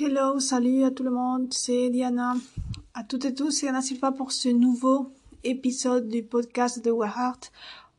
Hello, salut à tout le monde, c'est Diana. À toutes et tous, c'est Anna Silva pour ce nouveau épisode du podcast de Heart.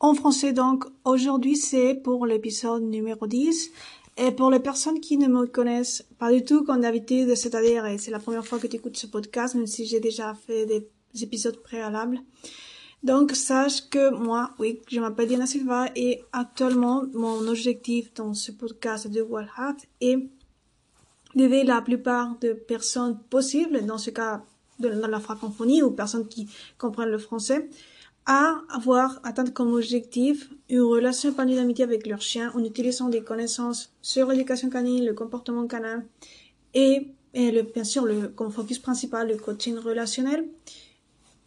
En français donc, aujourd'hui c'est pour l'épisode numéro 10. Et pour les personnes qui ne me connaissent pas du tout comme d'habitude, c'est-à-dire c'est la première fois que tu écoutes ce podcast, même si j'ai déjà fait des épisodes préalables. Donc sache que moi, oui, je m'appelle Diana Silva et actuellement mon objectif dans ce podcast de Heart est d'aider la plupart de personnes possibles, dans ce cas dans la francophonie ou personnes qui comprennent le français, à avoir atteint comme objectif une relation épanouie d'amitié avec leur chien en utilisant des connaissances sur l'éducation canine, le comportement canin et, bien sûr le, comme focus principal le coaching relationnel,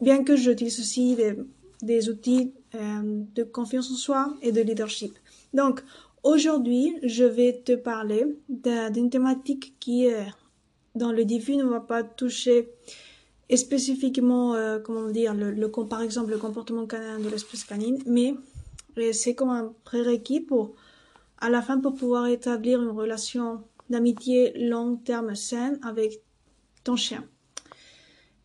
bien que j'utilise aussi des, des outils euh, de confiance en soi et de leadership. Donc aujourd'hui, je vais te parler d'une thématique qui dans le début ne va pas toucher spécifiquement, euh, comment dire, le, par exemple, le comportement canin de l'espèce canine, mais euh, c'est comme un prérequis pour, à la fin, pour pouvoir établir une relation d'amitié long terme saine avec ton chien.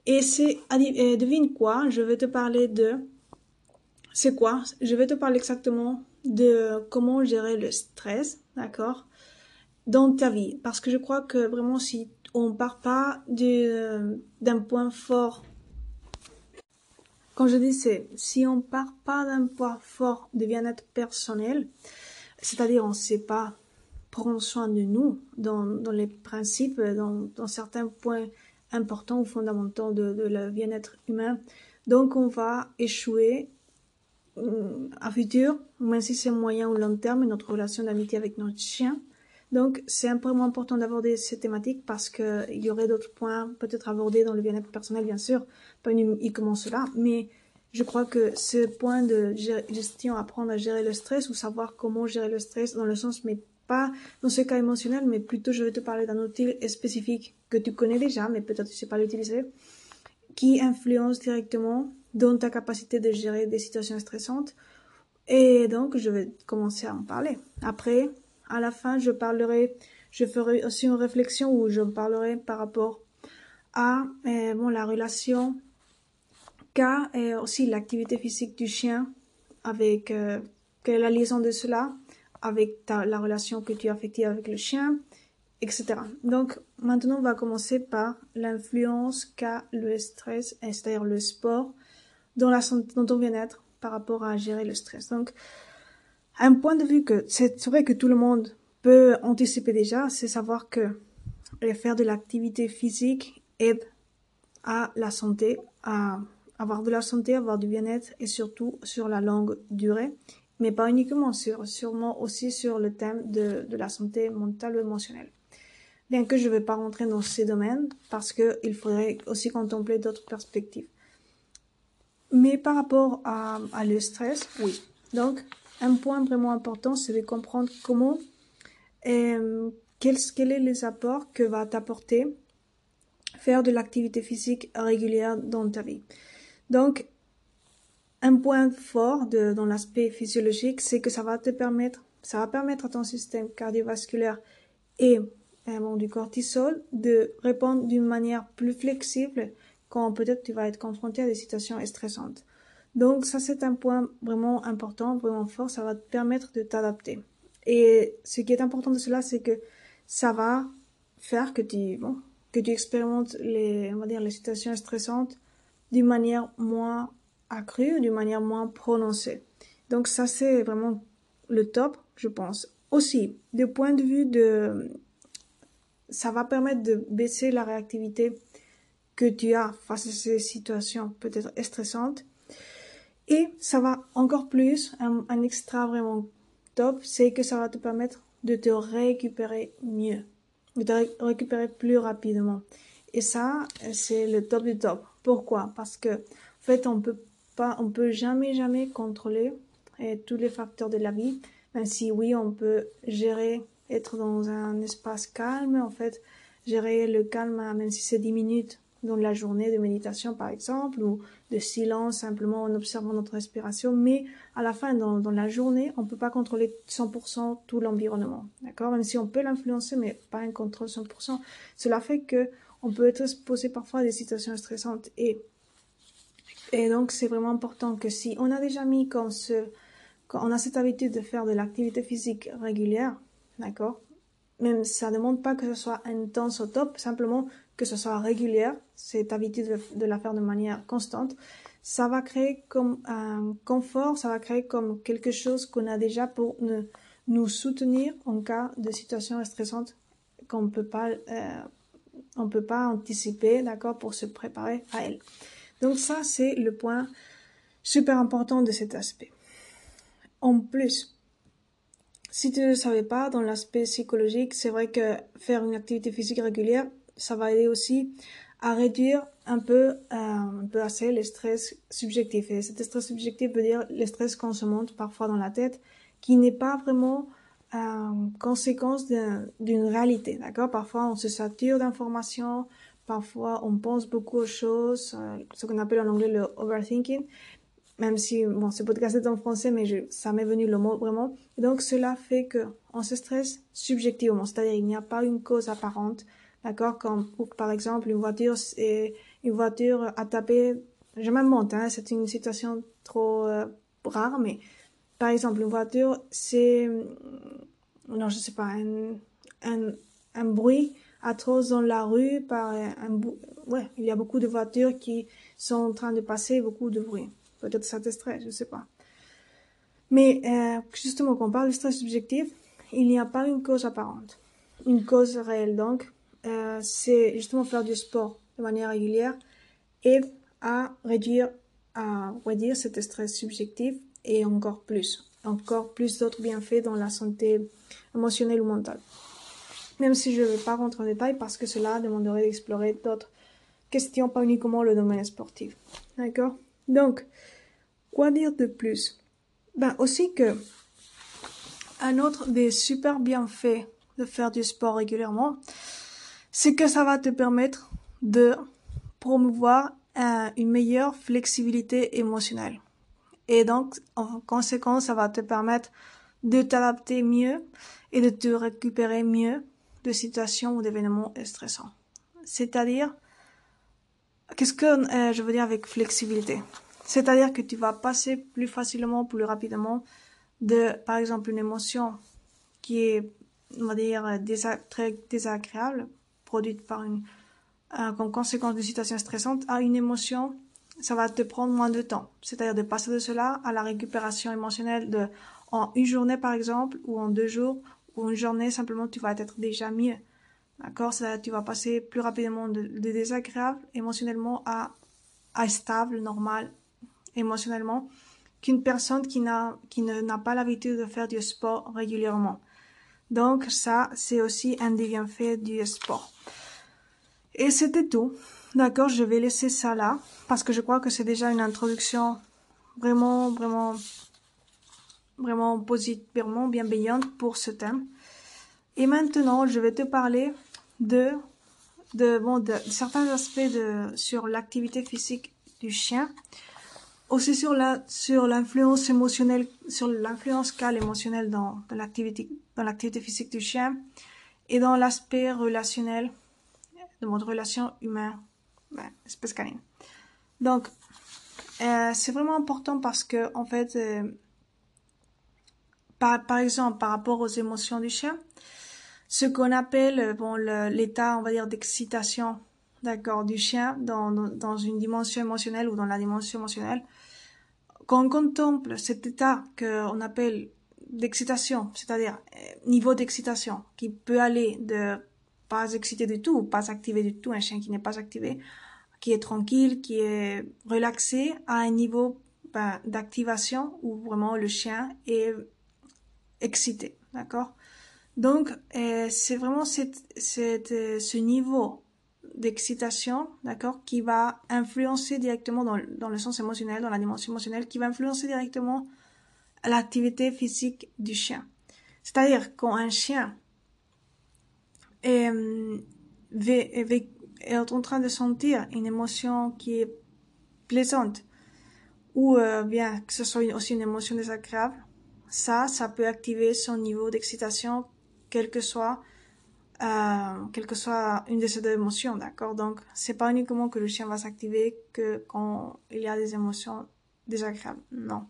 Et c'est, devine quoi, je vais te parler de, c'est quoi? Je vais te parler exactement de comment gérer le stress, d'accord, dans ta vie. Parce que je crois que vraiment si on part pas d'un point fort. Quand je dis c'est, si on part pas d'un point fort de bien-être personnel, c'est-à-dire on sait pas prendre soin de nous dans, dans les principes, dans, dans, certains points importants ou fondamentaux de, de le bien-être humain, donc on va échouer à futur, même si c'est moyen ou long terme, notre relation d'amitié avec notre chien, donc, c'est vraiment important d'aborder ces thématiques parce qu'il y aurait d'autres points peut-être abordés dans le bien-être personnel, bien sûr, pas uniquement cela, mais je crois que ce point de gestion, apprendre à gérer le stress ou savoir comment gérer le stress dans le sens, mais pas dans ce cas émotionnel, mais plutôt je vais te parler d'un outil spécifique que tu connais déjà, mais peut-être tu ne sais pas l'utiliser, qui influence directement dans ta capacité de gérer des situations stressantes. Et donc, je vais commencer à en parler. Après, à la fin, je parlerai, je ferai aussi une réflexion où je parlerai par rapport à euh, bon, la relation qu'a et aussi l'activité physique du chien avec euh, la liaison de cela avec ta, la relation que tu as affectée avec le chien, etc. Donc maintenant, on va commencer par l'influence qu'a le stress, c'est-à-dire le sport, dans, ton bien-être par rapport à gérer le stress. Donc, un point de vue que c'est vrai que tout le monde peut anticiper déjà, c'est savoir que faire de l'activité physique aide à la santé, à avoir de la santé, avoir du bien-être et surtout sur la longue durée, mais pas uniquement sur, sûrement aussi sur le thème de, de la santé mentale ou émotionnelle. Bien que je ne vais pas rentrer dans ces domaines parce qu'il faudrait aussi contempler d'autres perspectives. Mais par rapport à, à le stress, oui. Donc, un point vraiment important, c'est de comprendre comment et euh, quels sont les apports que va t'apporter faire de l'activité physique régulière dans ta vie. Donc, un point fort de, dans l'aspect physiologique, c'est que ça va te permettre, ça va permettre à ton système cardiovasculaire et euh, du cortisol de répondre d'une manière plus flexible quand peut-être tu vas être confronté à des situations stressantes. Donc ça c'est un point vraiment important, vraiment fort, ça va te permettre de t'adapter. Et ce qui est important de cela, c'est que ça va faire que tu, bon, que tu expérimentes les, on va dire, les situations stressantes d'une manière moins accrue, d'une manière moins prononcée. Donc ça, c'est vraiment le top, je pense. Aussi, du point de vue de, ça va permettre de baisser la réactivité que tu as face à ces situations peut-être stressantes et ça va encore plus, un, extra vraiment top, c'est que ça va te permettre de te récupérer mieux, de te récupérer plus rapidement. Et ça, c'est le top du top. Pourquoi? Parce que, en fait, on peut pas, on peut jamais, jamais contrôler et tous les facteurs de la vie. Même si oui, on peut gérer, être dans un espace calme, en fait, gérer le calme, même si c'est 10 minutes dans la journée de méditation par exemple ou de silence simplement en observant notre respiration. Mais à la fin dans, la journée on peut pas contrôler 100% tout l'environnement d'accord? Même si on peut l'influencer mais pas un contrôle 100% cela fait que on peut être exposé parfois à des situations stressantes. Et et donc c'est vraiment important que si on a déjà mis comme ce quand on a cette habitude de faire de l'activité physique régulière d'accord? Même ça ne demande pas que ce soit intense au top, simplement que ce soit régulière, cette habitude de, la faire de manière constante, ça va créer comme un confort, ça va créer comme quelque chose qu'on a déjà pour nous soutenir en cas de situation stressante qu'on peut pas, euh, on peut pas anticiper, d'accord, pour se préparer à elle. Donc ça, c'est le point super important de cet aspect. En plus, si tu ne le savais pas, dans l'aspect psychologique, c'est vrai que faire une activité physique régulière, ça va aider aussi à réduire un peu, euh, un peu assez le stress subjectif. Et cet stress subjectif veut dire le stress qu'on se monte parfois dans la tête, qui n'est pas vraiment euh, conséquence d'une réalité, d'accord? Parfois, on se sature d'informations, parfois, on pense beaucoup aux choses, euh, ce qu'on appelle en anglais le overthinking, même si bon, ce podcast est en français, mais ça m'est venu le mot vraiment. Donc cela fait que on se stresse subjectivement, c'est-à-dire il n'y a pas une cause apparente, d'accord? Comme par exemple une voiture, et une voiture a tapé, je me monte, hein, c'est une situation trop euh, rare, mais par exemple une voiture, c'est non je sais pas un, un, un bruit atroce dans la rue par un, ouais il y a beaucoup de voitures qui sont en train de passer beaucoup de bruit Peut-être ça te stresse, je sais pas. Mais euh, justement, quand on parle de stress subjectif, il n'y a pas une cause apparente. Une cause réelle, donc, euh, c'est justement faire du sport de manière régulière et à réduire, à réduire cet stress subjectif et encore plus, encore plus d'autres bienfaits dans la santé émotionnelle ou mentale. Même si je ne vais pas rentrer en détail parce que cela demanderait d'explorer d'autres questions, pas uniquement le domaine sportif. D'accord? Donc, quoi dire de plus? Ben aussi que un autre des super bienfaits de faire du sport régulièrement, c'est que ça va te permettre de promouvoir une meilleure flexibilité émotionnelle. Et donc, en conséquence, ça va te permettre de t'adapter mieux et de te récupérer mieux de situations ou d'événements stressants. C'est-à-dire, Qu'est-ce que euh, je veux dire avec flexibilité? C'est-à-dire que tu vas passer plus facilement, plus rapidement de, par exemple, une émotion qui est, on va dire, très désagréable, produite par une, euh, comme conséquence d'une situation stressante, à une émotion, ça va te prendre moins de temps. C'est-à-dire de passer de cela à la récupération émotionnelle de, en une journée, par exemple, ou en deux jours, ou une journée, simplement, tu vas être déjà mieux. D'accord? Ça, Tu vas passer plus rapidement de, désagréable émotionnellement à, à stable, normal émotionnellement qu'une personne qui n'a qui n'a pas l'habitude de faire du sport régulièrement. Donc ça, c'est aussi un des bienfaits du sport. Et c'était tout. D'accord, je vais laisser ça là parce que je crois que c'est déjà une introduction vraiment vraiment vraiment positivement bienveillante pour ce thème. Et maintenant, je vais te parler de, de, certains aspects de, sur l'activité physique du chien, aussi sur la, sur l'influence émotionnelle, sur l'influence qu'a émotionnelle dans, l'activité, dans l'activité physique du chien et dans l'aspect relationnel de notre relation humaine, ben, espèce canine. Donc, euh, c'est vraiment important parce que, en fait, euh, par, par exemple, par rapport aux émotions du chien, ce qu'on appelle euh, bon l'état on va dire d'excitation d'accord du chien dans, dans, une dimension émotionnelle ou dans la dimension émotionnelle. Quand on contemple cet état qu'on appelle d'excitation c'est-à-dire euh, niveau d'excitation qui peut aller de pas excité du tout pas activé du tout un chien qui n'est pas activé qui est tranquille qui est relaxé à un niveau ben, d'activation où vraiment le chien est excité. D'accord? Donc, euh, c'est vraiment cette, euh, ce niveau d'excitation, d'accord, qui va influencer directement dans, dans, le sens émotionnel, dans la dimension émotionnelle, qui va influencer directement l'activité physique du chien. C'est-à-dire quand un chien est, est en train de sentir une émotion qui est plaisante, ou euh, bien que ce soit aussi une émotion désagréable, ça, ça peut activer son niveau d'excitation, quel que soit, euh, quelle que soit une de ces deux émotions, d'accord? Donc, c'est pas uniquement que le chien va s'activer que quand il y a des émotions désagréables, non.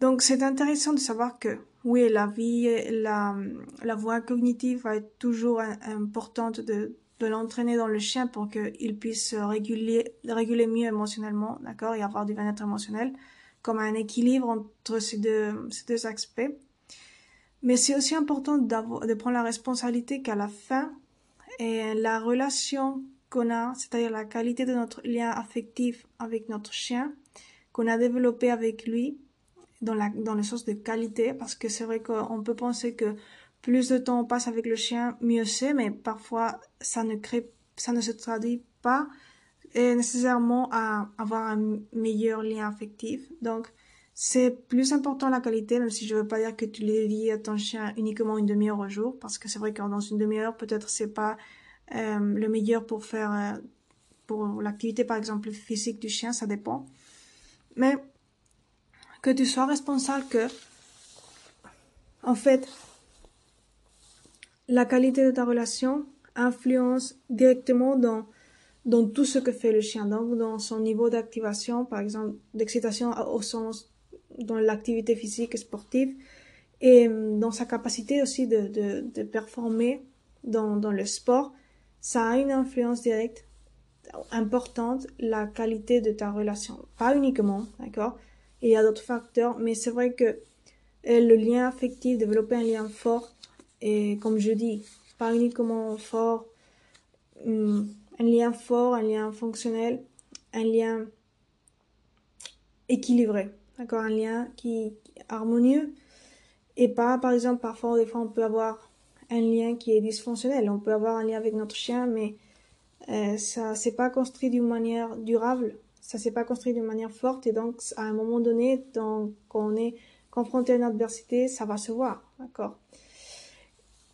Donc, c'est intéressant de savoir que, oui, la vie, la, la voie cognitive va être toujours importante de, de l'entraîner dans le chien pour qu'il puisse réguler, réguler mieux émotionnellement, d'accord, et avoir du bien-être émotionnel, comme un équilibre entre ces deux, ces deux aspects. Mais c'est aussi important de prendre la responsabilité qu'à la fin, la relation qu'on a, c'est-à-dire la qualité de notre lien affectif avec notre chien, qu'on a développé avec lui, dans, le sens de qualité, parce que c'est vrai qu'on peut penser que plus de temps on passe avec le chien, mieux c'est, mais parfois ça ne se traduit pas nécessairement à avoir un meilleur lien affectif. C'est plus important la qualité, même si je veux pas dire que tu lié à ton chien uniquement une demi-heure au jour, parce que c'est vrai que dans une demi-heure, peut-être c'est pas euh, le meilleur pour faire, euh, pour l'activité par exemple physique du chien, ça dépend. Mais que tu sois responsable que, en fait, la qualité de ta relation influence directement dans, dans tout ce que fait le chien, donc dans son niveau d'activation, par exemple, d'excitation au sens dans l'activité physique et sportive, et euh, dans sa capacité aussi de, de, de performer dans, dans le sport, ça a une influence directe importante la qualité de ta relation. Pas uniquement, d'accord? Il y a d'autres facteurs, mais c'est vrai que euh, le lien affectif, développer un lien fort, et comme je dis, pas uniquement fort, hum, un lien fort, un lien fonctionnel, un lien équilibré, d'accord, un lien qui est harmonieux et pas, par exemple, parfois, des fois, on peut avoir un lien qui est dysfonctionnel. On peut avoir un lien avec notre chien, mais euh, ça s'est pas construit d'une manière durable, ça s'est pas construit d'une manière forte, et donc à un moment donné, quand on est confronté à une adversité, ça va se voir, d'accord.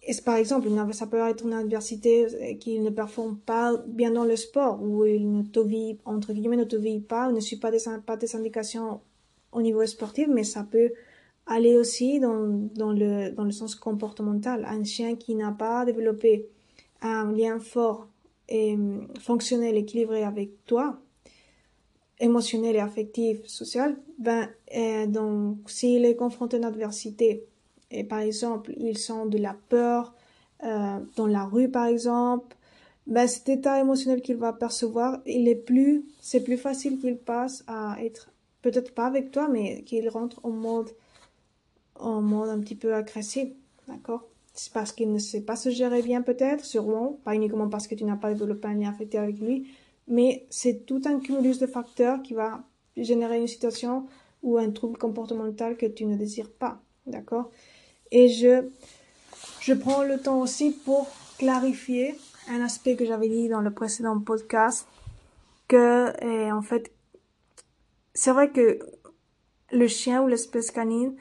Et par exemple, ça peut être une adversité euh, qu'il ne performe pas bien dans le sport, ou il ne te vit, entre guillemets, ne te vit pas, ne suit pas des, pas des indications au niveau sportif, mais ça peut aller aussi dans, dans, le, dans le sens comportemental. Un chien qui n'a pas développé un lien fort et hum, fonctionnel, équilibré avec toi, émotionnel et affectif, social, ben, euh, donc, s'il est confronté à une adversité, et par exemple, ils sont de la peur euh, dans la rue, par exemple, ben, cet état émotionnel qu'il va percevoir, il est plus, c'est plus facile qu'il passe à être, peut-être pas avec toi, mais qu'il rentre en mode, en mode un petit peu agressif, d'accord? C'est parce qu'il ne sait pas se gérer bien, peut-être, sûrement, pas uniquement parce que tu n'as pas développé un lien affectif avec lui, mais c'est tout un cumulus de facteurs qui va générer une situation ou un trouble comportemental que tu ne désires pas, d'accord? Et je, je prends le temps aussi pour clarifier un aspect que j'avais dit dans le précédent podcast, que, en fait, c'est vrai que le chien ou l'espèce canine,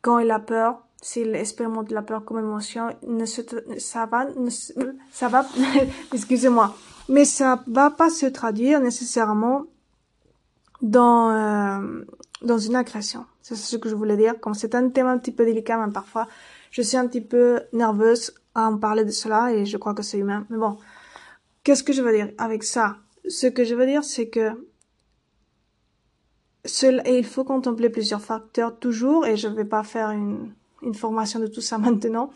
quand il a peur, s'il expérimente la peur comme émotion, ne se, ça va, ça va, excusez-moi, mais ça va pas se traduire nécessairement dans, euh, dans une agression. C'est ce que je voulais dire. Comme c'est un thème un petit peu délicat, même parfois, je suis un petit peu nerveuse à en parler de cela et je crois que c'est humain. Mais bon, qu'est-ce que je veux dire avec ça? Ce que je veux dire, c'est que et il faut contempler plusieurs facteurs toujours et je ne vais pas faire une, une formation de tout ça maintenant,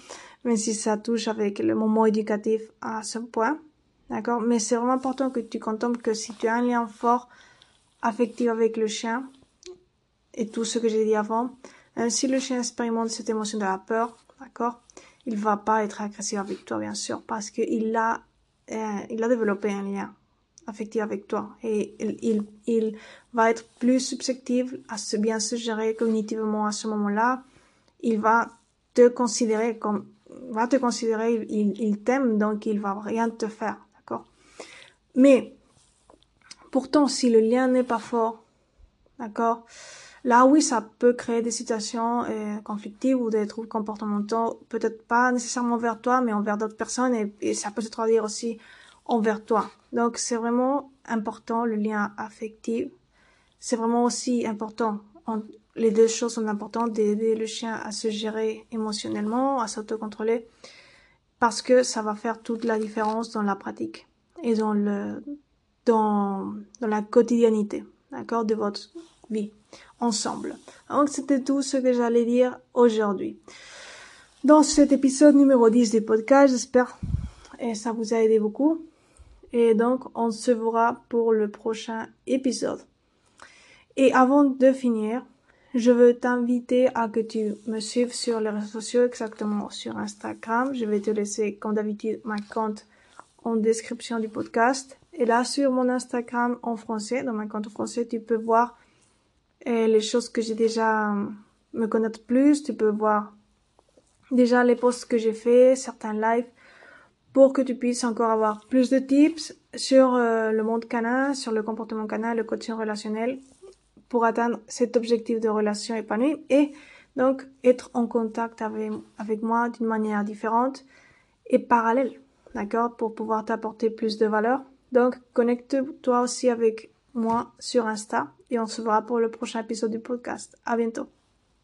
même si ça touche avec le moment éducatif à ce point. D'accord? Mais c'est vraiment important que tu contemples que si tu as un lien fort affectif avec le chien, et tout ce que j'ai dit avant. Euh, si le chien expérimente cette émotion de la peur, d'accord, il va pas être agressif avec toi, bien sûr, parce qu'il a, euh, il a développé un lien affectif avec toi et il, va être plus susceptible à se bien se gérer cognitivement à ce moment-là. Il va te considérer comme, va te considérer, il, il t'aime, donc il va rien te faire, d'accord? Mais pourtant, si le lien n'est pas fort, d'accord, Là, oui, ça peut créer des situations euh, conflictives ou des troubles comportementaux, peut-être pas nécessairement vers toi, mais envers d'autres personnes, et, ça peut se traduire aussi envers toi. Donc c'est vraiment important le lien affectif. C'est vraiment aussi important. les deux choses sont importantes d'aider le chien à se gérer émotionnellement, à s'autocontrôler, parce que ça va faire toute la différence dans la pratique et dans le dans la quotidiennité, d'accord, de votre vie ensemble. Donc c'était tout ce que j'allais dire aujourd'hui. Dans cet épisode numéro 10 du podcast, j'espère que ça vous a aidé beaucoup. Et donc, on se verra pour le prochain épisode. Et avant de finir, je veux t'inviter à que tu me suives sur les réseaux sociaux, exactement sur Instagram. Je vais te laisser, comme d'habitude, ma compte en description du podcast. Et là, sur mon Instagram en français, dans ma compte français, tu peux voir euh, les choses que j'ai déjà me connaître plus. Tu peux voir déjà les posts que j'ai fait, certains lives pour que tu puisses encore avoir plus de tips sur euh, le monde canin, sur le comportement canin, le coaching relationnel pour atteindre cet objectif de relation épanouie et donc être en contact avec, avec moi d'une manière différente et parallèle, d'accord, pour pouvoir t'apporter plus de valeur. Donc connecte-toi aussi avec moi sur Insta et on se verra pour le prochain épisode du podcast. À bientôt.